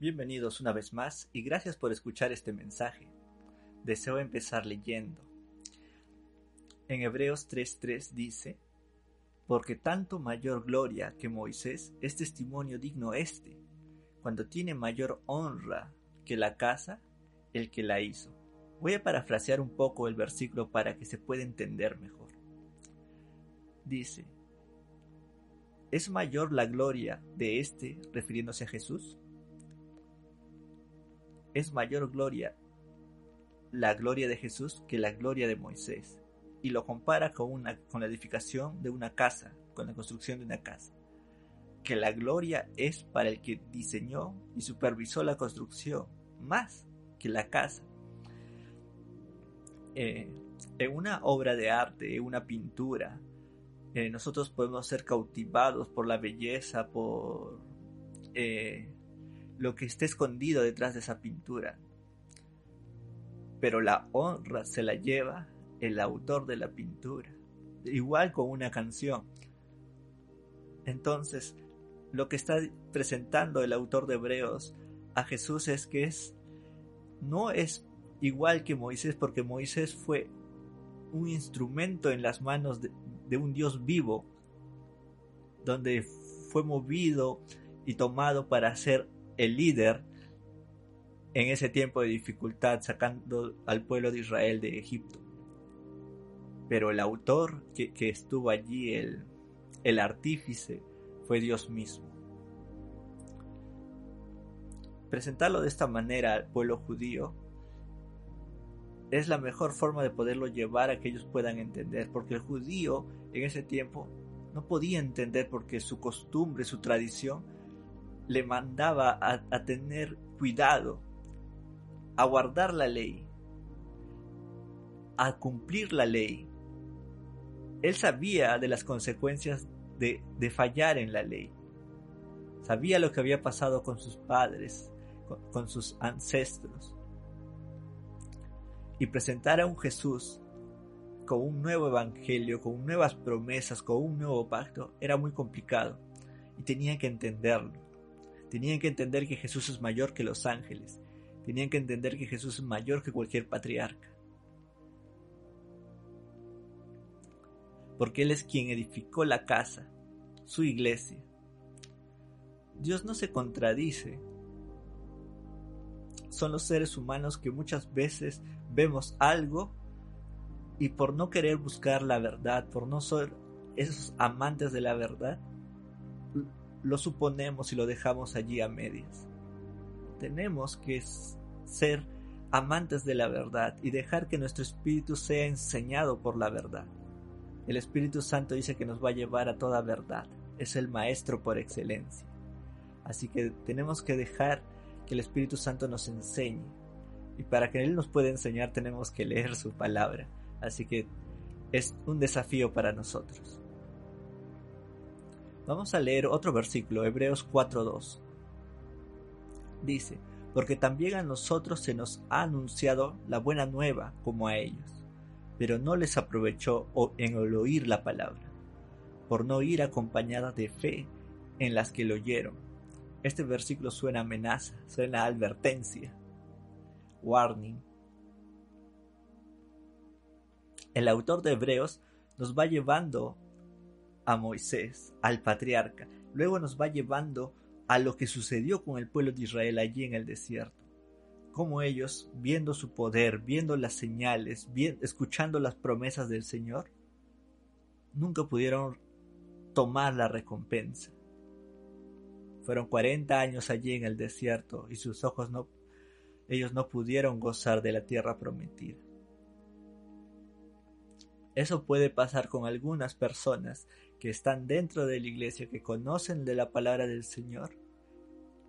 Bienvenidos una vez más y gracias por escuchar este mensaje. Deseo empezar leyendo. En Hebreos 3:3 dice, Porque tanto mayor gloria que Moisés es testimonio digno este, cuando tiene mayor honra que la casa el que la hizo. Voy a parafrasear un poco el versículo para que se pueda entender mejor. Dice, ¿es mayor la gloria de éste refiriéndose a Jesús? Es mayor gloria la gloria de Jesús que la gloria de Moisés, y lo compara con, una, con la edificación de una casa, con la construcción de una casa. Que la gloria es para el que diseñó y supervisó la construcción, más que la casa. Eh, en una obra de arte, en una pintura, eh, nosotros podemos ser cautivados por la belleza, por eh, lo que esté escondido detrás de esa pintura. Pero la honra se la lleva el autor de la pintura, igual con una canción. Entonces, lo que está presentando el autor de Hebreos a Jesús es que es no es igual que Moisés porque Moisés fue un instrumento en las manos de, de un Dios vivo, donde fue movido y tomado para ser el líder en ese tiempo de dificultad, sacando al pueblo de Israel de Egipto. Pero el autor que, estuvo allí, el, el artífice, fue Dios mismo. Presentarlo de esta manera al pueblo judío es la mejor forma de poderlo llevar a que ellos puedan entender, porque el judío en ese tiempo no podía entender porque su costumbre, su tradición le mandaba a, tener cuidado, a guardar la ley, a cumplir la ley. Él sabía de las consecuencias de, fallar en la ley. Sabía lo que había pasado con sus padres, con sus ancestros y presentar a un Jesús con un nuevo evangelio, con nuevas promesas, con un nuevo pacto, era muy complicado y tenían que entenderlo. Tenían que entender que Jesús es mayor que los ángeles. Tenían que entender que Jesús es mayor que cualquier patriarca. Porque Él es quien edificó la casa, su iglesia. Dios no se contradice. Son los seres humanos que muchas veces vemos algo y por no querer buscar la verdad, por no ser esos amantes de la verdad, lo suponemos y lo dejamos allí a medias. Tenemos que ser amantes de la verdad y dejar que nuestro espíritu sea enseñado por la verdad. El Espíritu Santo dice que nos va a llevar a toda verdad. Es el maestro por excelencia. Así que tenemos que dejar que el Espíritu Santo nos enseñe y para que Él nos pueda enseñar tenemos que leer su palabra. Así que es un desafío para nosotros. Vamos a leer otro versículo, Hebreos 4.2. Dice, porque también a nosotros se nos ha anunciado la buena nueva como a ellos, pero no les aprovechó en el oír la palabra, por no ir acompañada de fe en las que lo oyeron. Este versículo suena amenaza, suena advertencia warning. El autor de Hebreos nos va llevando a Moisés, al patriarca, luego nos va llevando a lo que sucedió con el pueblo de Israel allí en el desierto. Como ellos, viendo su poder, viendo las señales, escuchando las promesas del Señor, nunca pudieron tomar la recompensa. Fueron 40 años allí en el desierto y sus ojos no ellos no pudieron gozar de la tierra prometida. Eso puede pasar con algunas personas que están dentro de la iglesia, que conocen de la palabra del Señor,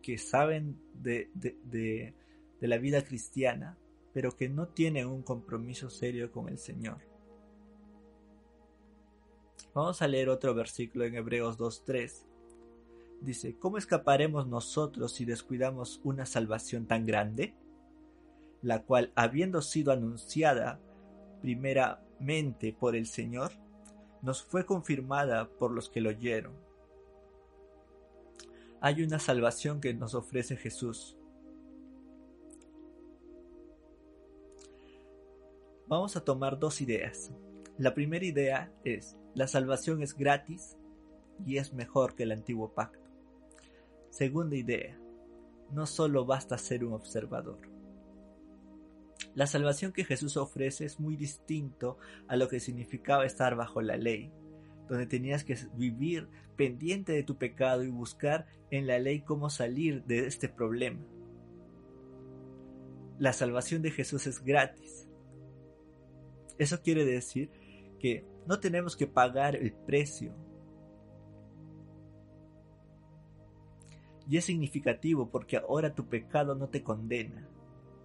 que saben de, de, la vida cristiana, pero que no tienen un compromiso serio con el Señor. Vamos a leer otro versículo en Hebreos 2.3. Dice, ¿cómo escaparemos nosotros si descuidamos una salvación tan grande? la cual habiendo sido anunciada primeramente por el Señor, nos fue confirmada por los que lo oyeron. Hay una salvación que nos ofrece Jesús. Vamos a tomar dos ideas. La primera idea es, la salvación es gratis y es mejor que el antiguo pacto. Segunda idea, no solo basta ser un observador. La salvación que Jesús ofrece es muy distinto a lo que significaba estar bajo la ley, donde tenías que vivir pendiente de tu pecado y buscar en la ley cómo salir de este problema. La salvación de Jesús es gratis. Eso quiere decir que no tenemos que pagar el precio. Y es significativo porque ahora tu pecado no te condena,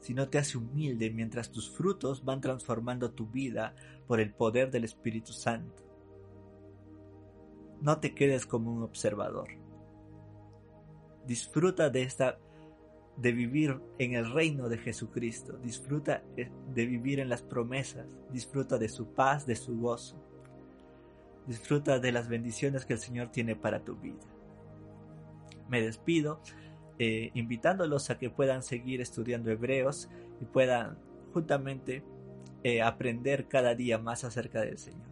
sino te hace humilde mientras tus frutos van transformando tu vida por el poder del Espíritu Santo. No te quedes como un observador. Disfruta de esta de vivir en el reino de Jesucristo, disfruta eh, de vivir en las promesas, disfruta de su paz, de su gozo, disfruta de las bendiciones que el Señor tiene para tu vida. Me despido eh, invitándolos a que puedan seguir estudiando hebreos y puedan juntamente eh, aprender cada día más acerca del Señor.